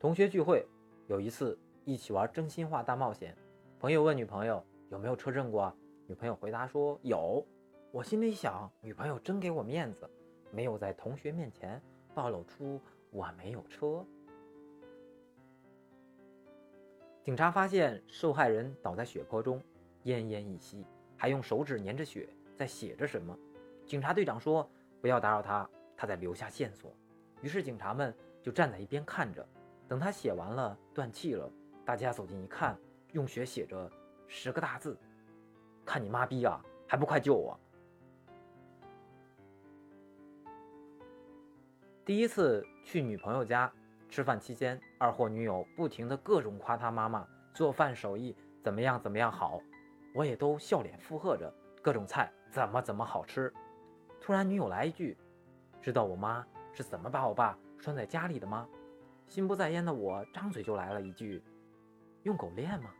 同学聚会，有一次一起玩真心话大冒险。朋友问女朋友有没有车震过，女朋友回答说有。我心里想，女朋友真给我面子，没有在同学面前暴露出我没有车。警察发现受害人倒在血泊中，奄奄一息，还用手指粘着血在写着什么。警察队长说：“不要打扰他，他在留下线索。”于是警察们就站在一边看着。等他写完了，断气了，大家走近一看，用血写着十个大字：“看你妈逼啊，还不快救我！”第一次去女朋友家吃饭期间，二货女友不停的各种夸他妈妈做饭手艺怎么样怎么样好，我也都笑脸附和着，各种菜怎么怎么好吃。突然女友来一句：“知道我妈是怎么把我爸拴在家里的吗？”心不在焉的我，张嘴就来了一句：“用狗链吗？”